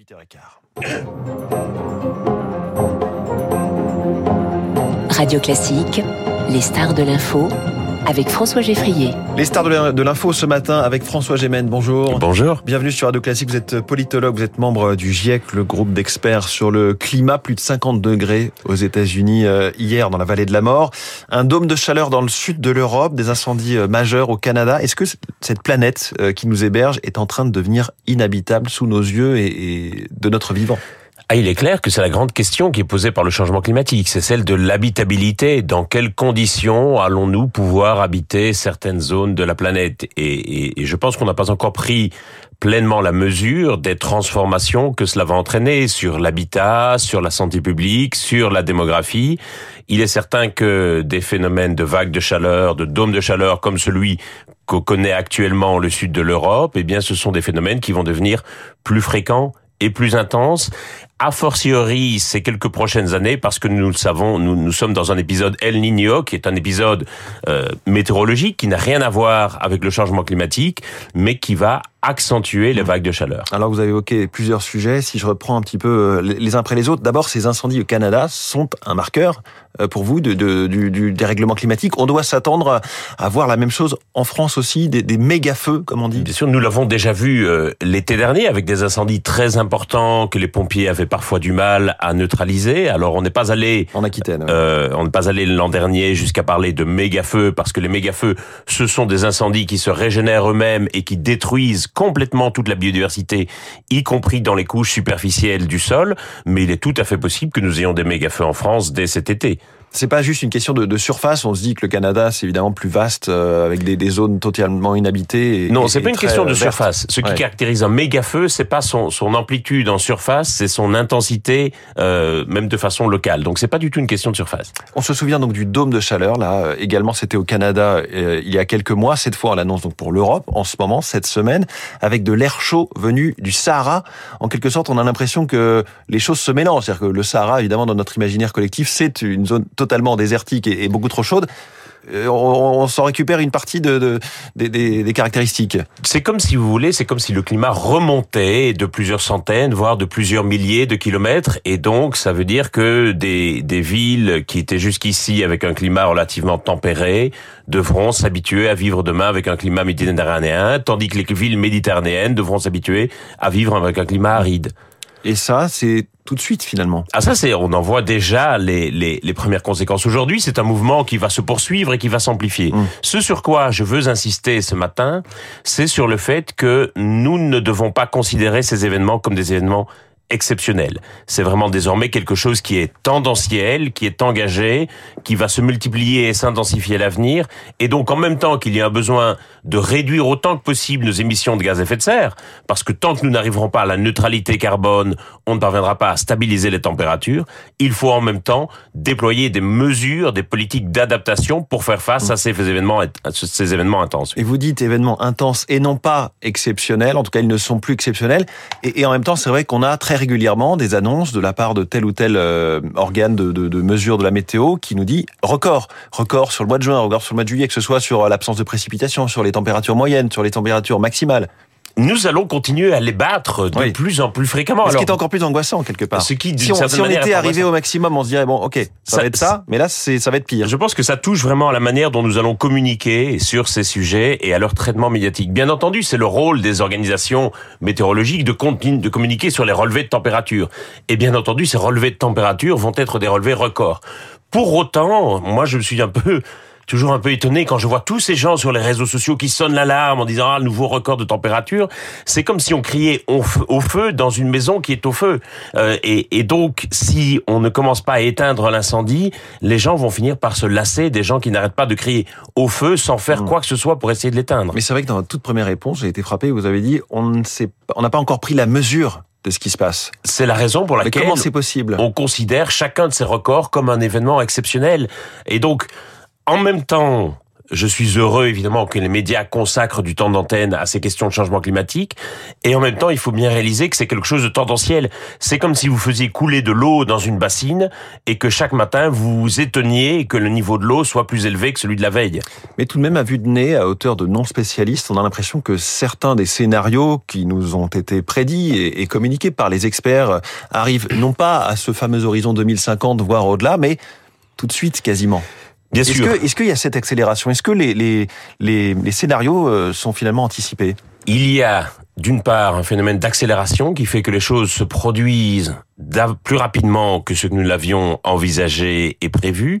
8h15. Radio Classique, les stars de l'info avec François Geffrier. Les stars de l'info ce matin avec François Gémen. Bonjour. Bonjour. Bienvenue sur Radio Classique. Vous êtes politologue, vous êtes membre du GIEC, le groupe d'experts sur le climat. Plus de 50 degrés aux États-Unis euh, hier dans la vallée de la mort. Un dôme de chaleur dans le sud de l'Europe, des incendies euh, majeurs au Canada. Est-ce que cette planète euh, qui nous héberge est en train de devenir inhabitable sous nos yeux et de notre vivant? Ah, il est clair que c'est la grande question qui est posée par le changement climatique, c'est celle de l'habitabilité. Dans quelles conditions allons-nous pouvoir habiter certaines zones de la planète? Et, je pense qu'on n'a pas encore pris pleinement la mesure des transformations que cela va entraîner sur l'habitat, sur la santé publique, sur la démographie. Il est certain que des phénomènes de vagues de chaleur, de dômes de chaleur comme celui qu'on connaît actuellement le sud de l'Europe, eh bien, ce sont des phénomènes qui vont devenir plus fréquents et plus intense. A fortiori, ces quelques prochaines années, parce que nous le savons, nous, nous sommes dans un épisode El Niño, qui est un épisode euh, météorologique, qui n'a rien à voir avec le changement climatique, mais qui va accentuer les vagues de chaleur. Alors vous avez évoqué plusieurs sujets, si je reprends un petit peu euh, les uns après les autres, d'abord ces incendies au Canada sont un marqueur euh, pour vous de, de, du, du dérèglement climatique. On doit s'attendre à voir la même chose en France aussi, des, des méga-feux, comme on dit. Bien sûr, nous l'avons déjà vu euh, l'été dernier avec des incendies très importants que les pompiers avaient parfois du mal à neutraliser. Alors on n'est pas allé en Aquitaine, euh, on n'est pas allé l'an dernier jusqu'à parler de méga-feux parce que les méga-feux, ce sont des incendies qui se régénèrent eux-mêmes et qui détruisent complètement toute la biodiversité, y compris dans les couches superficielles du sol. Mais il est tout à fait possible que nous ayons des méga-feux en France dès cet été c'est pas juste une question de, de, surface. On se dit que le Canada, c'est évidemment plus vaste, euh, avec des, des, zones totalement inhabitées. Et, non, c'est pas une question de surface. Ce qui caractérise un méga feu, c'est pas son, son amplitude en surface, c'est son intensité, euh, même de façon locale. Donc c'est pas du tout une question de surface. On se souvient donc du dôme de chaleur. Là, euh, également, c'était au Canada euh, il y a quelques mois. Cette fois, on l'annonce donc pour l'Europe en ce moment, cette semaine, avec de l'air chaud venu du Sahara. En quelque sorte, on a l'impression que les choses se mélangent. C'est-à-dire que le Sahara, évidemment, dans notre imaginaire collectif, c'est une zone totalement désertique et, beaucoup trop chaude, euh, on, s'en récupère une partie de, des, caractéristiques. C'est comme si vous voulez, c'est comme si le climat remontait de plusieurs centaines, voire de plusieurs milliers de kilomètres, et donc ça veut dire que des, des villes qui étaient jusqu'ici avec un climat relativement tempéré devront s'habituer à vivre demain avec un climat méditerranéen, tandis que les villes méditerranéennes devront s'habituer à vivre avec un climat aride. Et ça, c'est tout de suite finalement. Ah ça c'est on en voit déjà les, les, les premières conséquences. Aujourd'hui c'est un mouvement qui va se poursuivre et qui va s'amplifier. Mmh. Ce sur quoi je veux insister ce matin, c'est sur le fait que nous ne devons pas considérer ces événements comme des événements exceptionnel. C'est vraiment désormais quelque chose qui est tendanciel, qui est engagé, qui va se multiplier et s'intensifier à l'avenir. Et donc, en même temps qu'il y a un besoin de réduire autant que possible nos émissions de gaz à effet de serre, parce que tant que nous n'arriverons pas à la neutralité carbone, on ne parviendra pas à stabiliser les températures, il faut en même temps déployer des mesures, des politiques d'adaptation pour faire face à ces événements, intenses. Et vous dites événements intenses et non pas exceptionnels, en tout cas ils ne sont plus exceptionnels, et en même temps c'est vrai qu'on a très régulièrement des annonces de la part de tel ou tel euh, organe de, de, de, mesure de la météo qui nous dit record, record sur le mois de juin, record sur le mois de juillet, que ce soit sur l'absence de précipitation, sur les températures moyennes, sur les températures maximales nous allons continuer à les battre de plus en plus fréquemment. Ce qui est encore plus angoissant quelque part. Ce qui, si on, si on était arrivé au maximum, on se dirait bon, ok, ça, va être ça, mais là, ça va être pire. Je pense que ça touche vraiment à la manière dont nous allons communiquer sur ces sujets et à leur traitement médiatique. Bien entendu, c'est le rôle des organisations météorologiques de, de communiquer sur les relevés de température. Et bien entendu, ces relevés de température vont être des relevés records. Pour autant, moi, je me suis un peu toujours un peu étonné quand je vois tous ces gens sur les réseaux sociaux qui sonnent l'alarme en disant ah nouveau record de température. C'est comme si on criait au feu, dans une maison qui est au feu. Euh, et, et, donc si on ne commence pas à éteindre l'incendie, les gens vont finir par se lasser des gens qui n'arrêtent pas de crier au feu sans faire mmh. quoi que ce soit pour essayer de l'éteindre. Mais c'est vrai que dans votre toute première réponse, j'ai été frappé. Vous avez dit on ne sait, on n'a pas encore pris la mesure de ce qui se passe. C'est la raison pour laquelle Mais comment possible? on considère chacun de ces records comme un événement exceptionnel. Et donc, en même temps, Je suis heureux évidemment que les médias consacrent du temps d'antenne à ces questions de changement climatique. Et en même temps, il faut bien réaliser que c'est quelque chose de tendanciel. C'est comme si vous faisiez couler de l'eau dans une bassine et que chaque matin vous vous étonniez que le niveau de l'eau soit plus élevé que celui de la veille. Mais tout de même, à vue de nez, à hauteur de non spécialistes, on a l'impression que certains des scénarios qui nous ont été prédits et communiqués par les experts arrivent non pas à ce fameux horizon 2050, voire au-delà, mais tout de suite quasiment. Bien est-ce sûr. est-ce qu'il y a cette accélération? Est-ce que les, les, les, les scénarios euh, sont finalement anticipés? Il y a d'une part un phénomène d'accélération qui fait que les choses se produisent plus rapidement que ce que nous l'avions envisagé et prévu.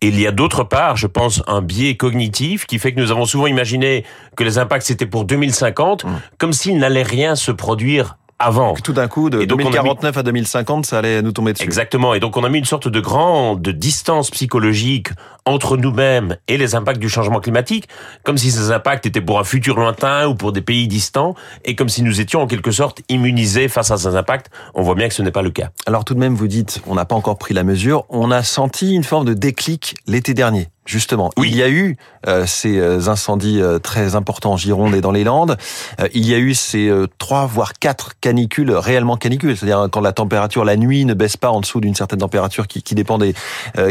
Et il y a d'autre part, je pense, un biais cognitif qui fait que nous avons souvent imaginé que les impacts c'était pour 2050, mmh. comme s'il n'allait rien se produire avant. tout d'un coup, de 2049 à 2050, ça allait nous tomber dessus. Exactement. Et donc on a mis une sorte de grande distance psychologique entre nous-mêmes et les impacts du changement climatique, comme si ces impacts étaient pour un futur lointain ou pour des pays distants, et comme si nous étions en quelque sorte immunisés face à ces impacts. On voit bien que ce n'est pas le cas. Alors tout de même, vous dites, on n'a pas encore pris la mesure. On a senti une forme de déclic l'été dernier. Justement, oui. il y a eu euh, ces euh, incendies euh, très importants en Gironde et dans les Landes. Euh, il y a eu ces trois voire quatre canicules réellement canicules, c'est-à-dire quand la température la nuit ne baisse pas en dessous d'une certaine température qui, qui dépend des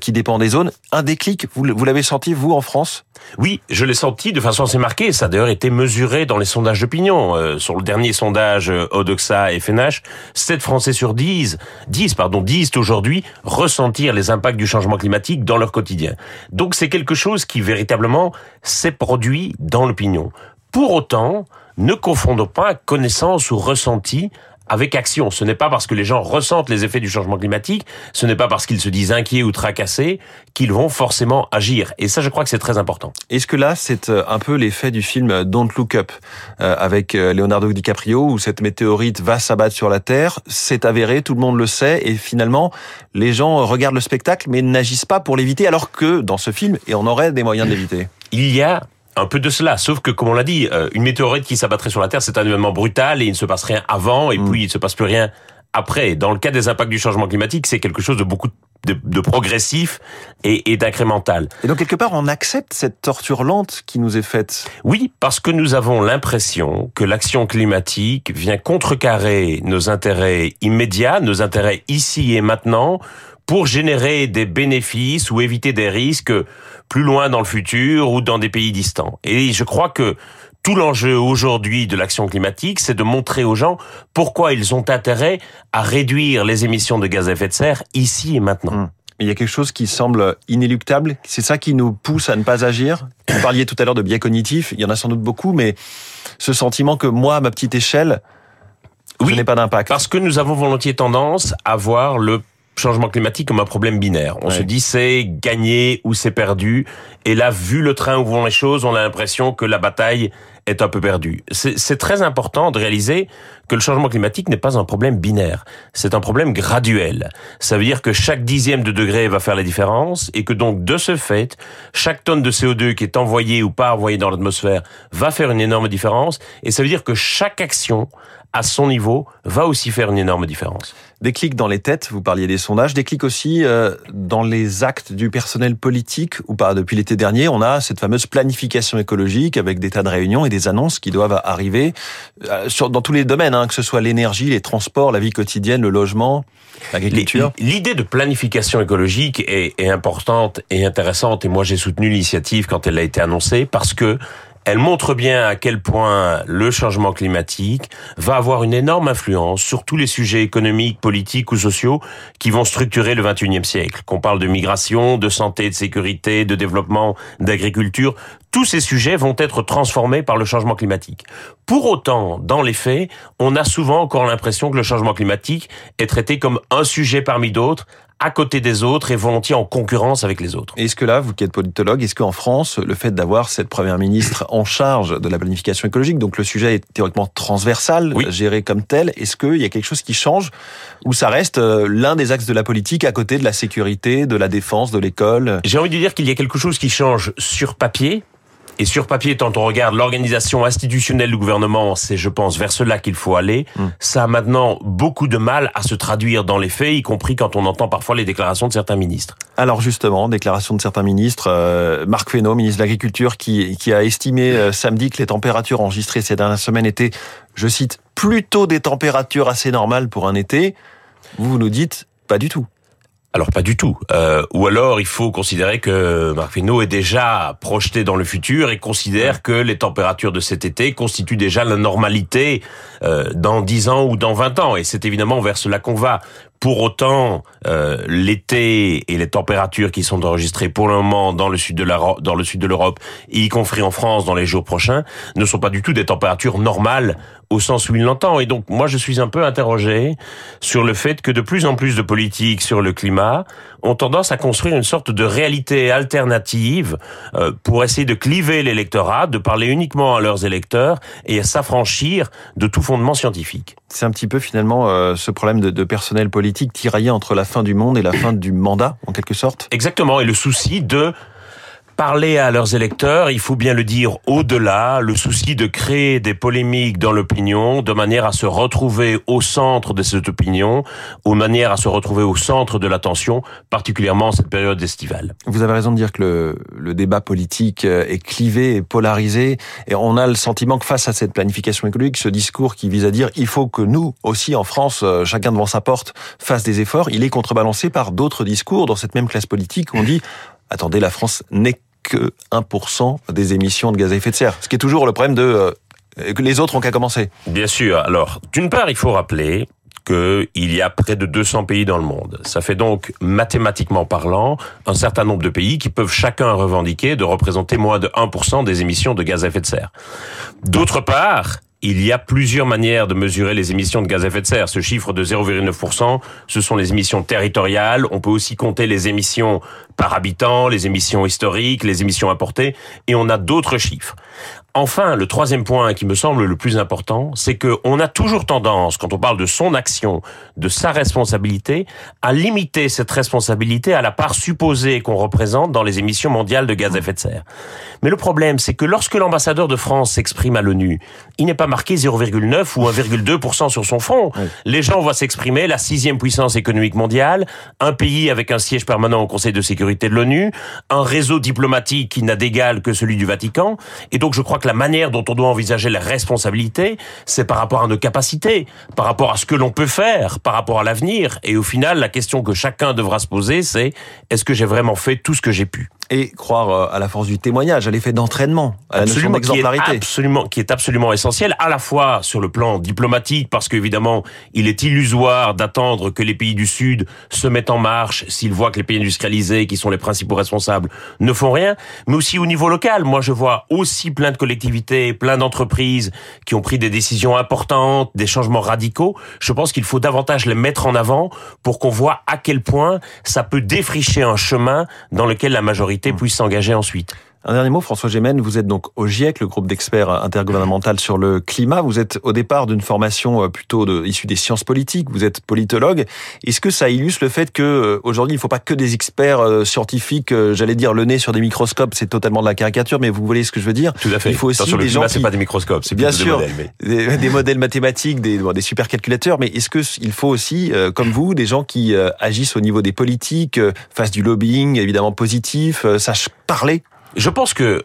qui dépend des zones. Un déclic, vous, vous l'avez senti vous en France? Oui, je l'ai senti de façon assez marquée. Ça a d'ailleurs été mesuré dans les sondages d'opinion. sur le dernier sondage Odoxa et FNH, 7 Français sur 10, 10 pardon, disent aujourd'hui ressentir les impacts du changement climatique dans leur quotidien. Donc c'est quelque chose qui véritablement s'est produit dans l'opinion. Pour autant, ne confondons pas connaissance ou ressenti avec action. Ce n'est pas parce que les gens ressentent les effets du changement climatique, ce n'est pas parce qu'ils se disent inquiets ou tracassés qu'ils vont forcément agir. Et ça, je crois que c'est très important. Est-ce que là, c'est euh, un peu l'effet du film Don't Look Up euh, avec euh, Leonardo DiCaprio où cette météorite va s'abattre sur la Terre, c'est avéré, tout le monde le sait, et finalement, les gens regardent le spectacle mais n'agissent pas pour l'éviter, alors que dans ce film, et on aurait des moyens de l'éviter. Il y a un peu de cela, sauf que comme on l'a dit, euh, une météorite qui s'abattrait sur la Terre, c'est un événement brutal et il ne se passe rien avant et mm. puis il ne se passe plus rien après. Dans le cas des impacts du changement climatique, c'est quelque chose de beaucoup de, de progressif et, et d'incrémental. Et donc quelque part, on accepte cette torture lente qui nous est faite. Oui, parce que nous avons l'impression que l'action climatique vient contrecarrer nos intérêts immédiats, nos intérêts ici et maintenant, pour générer des bénéfices ou éviter des risques plus loin dans le futur ou dans des pays distants. Et je crois que tout l'enjeu aujourd'hui de l'action climatique, c'est de montrer aux gens pourquoi ils ont intérêt à réduire les émissions de gaz à effet de serre ici et maintenant. Hum. Il y a quelque chose qui semble inéluctable. C'est ça qui nous pousse à ne pas agir. Vous parliez tout à l'heure de biais cognitifs. Il y en a sans doute beaucoup, mais ce sentiment que moi, à ma petite échelle, oui, je n'ai pas d'impact. Parce que nous avons volontiers tendance à voir le changement climatique comme un problème binaire. On se dit c'est gagné ou c'est perdu. Et là, vu le train où vont les choses, on a l'impression que la bataille est un peu perdue. C'est très important de réaliser que le changement climatique n'est pas un problème binaire. C'est un problème graduel. Ça veut dire que chaque dixième de degré va faire la différence et que donc de ce fait, chaque tonne de CO2 qui est envoyée ou pas envoyée dans l'atmosphère va faire une énorme différence. Et ça veut dire que chaque action à son niveau, va aussi faire une énorme différence. Des clics dans les têtes, vous parliez des sondages, des clics aussi euh, dans les actes du personnel politique ou pas? Depuis l'été dernier, on a cette fameuse planification écologique avec des tas de réunions et des annonces qui doivent arriver euh, sur, dans tous les domaines, hein, que ce soit l'énergie, les transports, la vie quotidienne, le logement, l'agriculture. L'idée de planification écologique est, est importante et intéressante et moi j'ai soutenu l'initiative quand elle a été annoncée parce que elle montre bien à quel point le changement climatique va avoir une énorme influence sur tous les sujets économiques, politiques ou sociaux qui vont structurer le 21e siècle. Qu'on parle de migration, de santé, de sécurité, de développement, d'agriculture, tous ces sujets vont être transformés par le changement climatique. Pour autant, dans les faits, on a souvent encore l'impression que le changement climatique est traité comme un sujet parmi d'autres, à côté des autres et volontiers en concurrence avec les autres. Est-ce que là, vous qui êtes politologue, est-ce qu'en France, le fait d'avoir cette première ministre en charge de la planification écologique, donc le sujet est théoriquement transversal, géré comme tel, est-ce qu'il y a quelque chose qui change ou ça reste euh, l'un des axes de la politique à côté de la sécurité, de la défense, de l'école? J'ai envie de dire qu'il y a quelque chose qui change sur papier, Et sur papier, quand on regarde l'organisation institutionnelle du gouvernement, c'est, je pense, vers cela qu'il faut aller. Mm. Ça a maintenant beaucoup de mal à se traduire dans les faits, y compris quand on entend parfois les déclarations de certains ministres. Alors justement, déclaration de certains ministres. Euh, Marc Fesneau, ministre de l'Agriculture, qui, qui a estimé euh, samedi que les températures enregistrées ces dernières semaines étaient, je cite, plutôt des températures assez normales pour un été. Vous nous dites, pas du tout. Alors pas du tout. Euh, ou alors il faut considérer que Marc Fesneau est déjà projeté dans le futur et considère que les températures de cet été constituent déjà la normalité euh, dans 10 ans ou dans 20 ans. Et c'est évidemment vers cela qu'on va. Pour autant, euh, l'été et les températures qui sont enregistrées pour le moment dans le sud de dans le sud de l'Europe, y compris en France dans les jours prochains, ne sont pas du tout des températures normales au sens où il l'entend. Et donc, moi, je suis un peu interrogé sur le fait que de plus en plus de politiques sur le climat ont tendance à construire une sorte de réalité alternative euh, pour essayer de cliver l'électorat, de parler uniquement à leurs électeurs et à s'affranchir de tout fondement scientifique. C'est un petit peu finalement euh, ce problème de, de personnel politique tiraillé entre la fin du monde et la fin du mandat, en quelque sorte? Exactement, et le souci de parler à leurs électeurs, il faut bien le dire au-delà, le souci de créer des polémiques dans l'opinion, de manière à se retrouver au centre de cette opinion, de manière à se retrouver au centre de l'attention, particulièrement en cette période estivale. Vous avez raison de dire que le, le débat politique euh, est clivé et polarisé, et on a le sentiment que face à cette planification écologique, ce discours qui vise à dire il faut que nous aussi en France, euh, chacun devant sa porte, fasse des efforts, il est contrebalancé par d'autres discours dans cette même classe politique où on dit attendez, la France n'est que 1% des émissions de gaz à effet de serre. Ce qui est toujours le problème de euh, les autres ont qu'à commencer. Bien sûr. Alors, d'une part, il faut rappeler qu'il y a près de 200 pays dans le monde. Ça fait donc, mathématiquement parlant, un certain nombre de pays qui peuvent chacun revendiquer de représenter moins de 1% des émissions de gaz à effet de serre. D'autre part, il y a plusieurs manières de mesurer les émissions de gaz à effet de serre. Ce chiffre de 0,9%, ce sont les émissions territoriales. On peut aussi compter les émissions par habitant, les émissions historiques, les émissions importées, et on a d'autres chiffres. Enfin, le troisième point qui me semble le plus important, c'est que on a toujours tendance, quand on parle de son action, de sa responsabilité, à limiter cette responsabilité à la part supposée qu'on représente dans les émissions mondiales de gaz à effet de serre. Mais le problème, c'est que lorsque l'ambassadeur de France s'exprime à l'ONU, il n'est pas marqué 0,9 ou 1,2% sur son front. Les gens voient s'exprimer la sixième puissance économique mondiale, un pays avec un siège permanent au Conseil de sécurité de l'ONU, un réseau diplomatique qui n'a d'égal que celui du Vatican, et donc je crois que la manière dont on doit envisager la responsabilité, c'est par rapport à nos capacités, par rapport à ce que l'on peut faire, par rapport à l'avenir. Et au final, la question que chacun devra se poser, c'est est-ce que j'ai vraiment fait tout ce que j'ai pu? Et croire euh, à la force du témoignage, à l'effet d'entraînement, à la notion d'exemplarité. Absolument, qui est absolument essentiel, à la fois sur le plan diplomatique, parce qu'évidemment, il est illusoire d'attendre que les pays du Sud se mettent en marche s'ils voient que les pays industrialisés, qui sont les principaux responsables, ne font rien, mais aussi au niveau local. Moi, je vois aussi plein de collectivités, plein d'entreprises qui ont pris des décisions importantes, des changements radicaux. Je pense qu'il faut davantage les mettre en avant pour qu'on voit à quel point ça peut défricher un chemin dans lequel la majorité puisse s'engager ensuite. Un dernier mot, François Gémen, vous êtes donc au GIEC, le groupe d'experts intergouvernemental sur le climat. Vous êtes au départ d'une formation euh, plutôt de, issue des sciences politiques, vous êtes politologue. Est-ce que ça illustre le fait que euh, aujourd'hui il ne faut pas que des experts euh, scientifiques, j'allais dire le nez sur des microscopes, c'est totalement de la caricature, mais vous voyez ce que je veux dire? Tout à fait. Il faut aussi sur le des gens c'est pas des microscopes, c'est bien sûr des modèles, mais... des, modèles mathématiques, des, des supercalculateurs, mais est-ce que il faut aussi, comme vous, des gens qui agissent au niveau des politiques, fassent du lobbying évidemment positif, sachent parler? Je pense que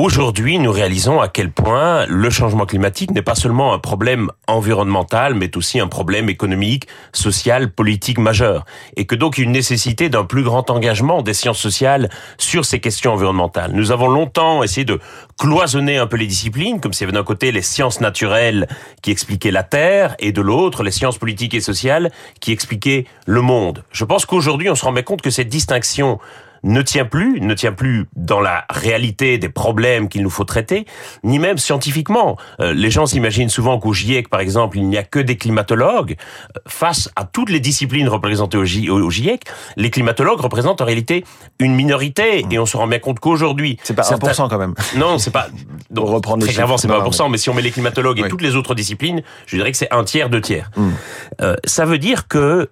Aujourd'hui, nous réalisons à quel point le changement climatique n'est pas seulement un problème environnemental, mais aussi un problème économique, social, politique majeur. Et que donc une nécessité d'un plus grand engagement des sciences sociales sur ces questions environnementales. Nous avons longtemps essayé de cloisonner un peu les disciplines, comme s'il y avait d'un côté les sciences naturelles qui expliquaient la Terre, et de l'autre les sciences politiques et sociales qui expliquaient le monde. Je pense qu'aujourd'hui, on se rend compte que cette distinction ne tient plus, ne tient plus dans la réalité des problèmes qu'il nous faut traiter, ni même scientifiquement. Euh, les gens s'imaginent souvent qu'au GIEC, par exemple, il n'y a que des climatologues. Euh, face à toutes les disciplines représentées au, GIEC, les climatologues représentent en réalité une minorité, et on se rend bien compte qu'aujourd'hui... C'est pas 1% quand même. Non, c'est pas... Donc, reprendre très clairement, c'est pas 1%, mais si on met les climatologues et toutes les autres disciplines, je dirais que c'est un tiers, deux tiers. Hmm. Euh, ça veut dire que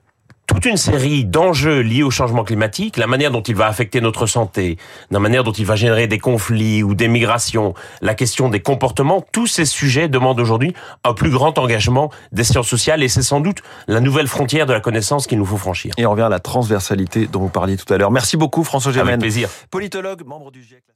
toute une série d'enjeux liés au changement climatique, la manière dont il va affecter notre santé, la manière dont il va générer des conflits ou des migrations, la question des comportements, tous ces sujets demandent aujourd'hui un plus grand engagement des sciences sociales et c'est sans doute la nouvelle frontière de la connaissance qu'il nous faut franchir. Et on revient à la transversalité dont vous parliez tout à l'heure. Merci beaucoup François Gémen. Avec plaisir. Politologue, membre du GIEC.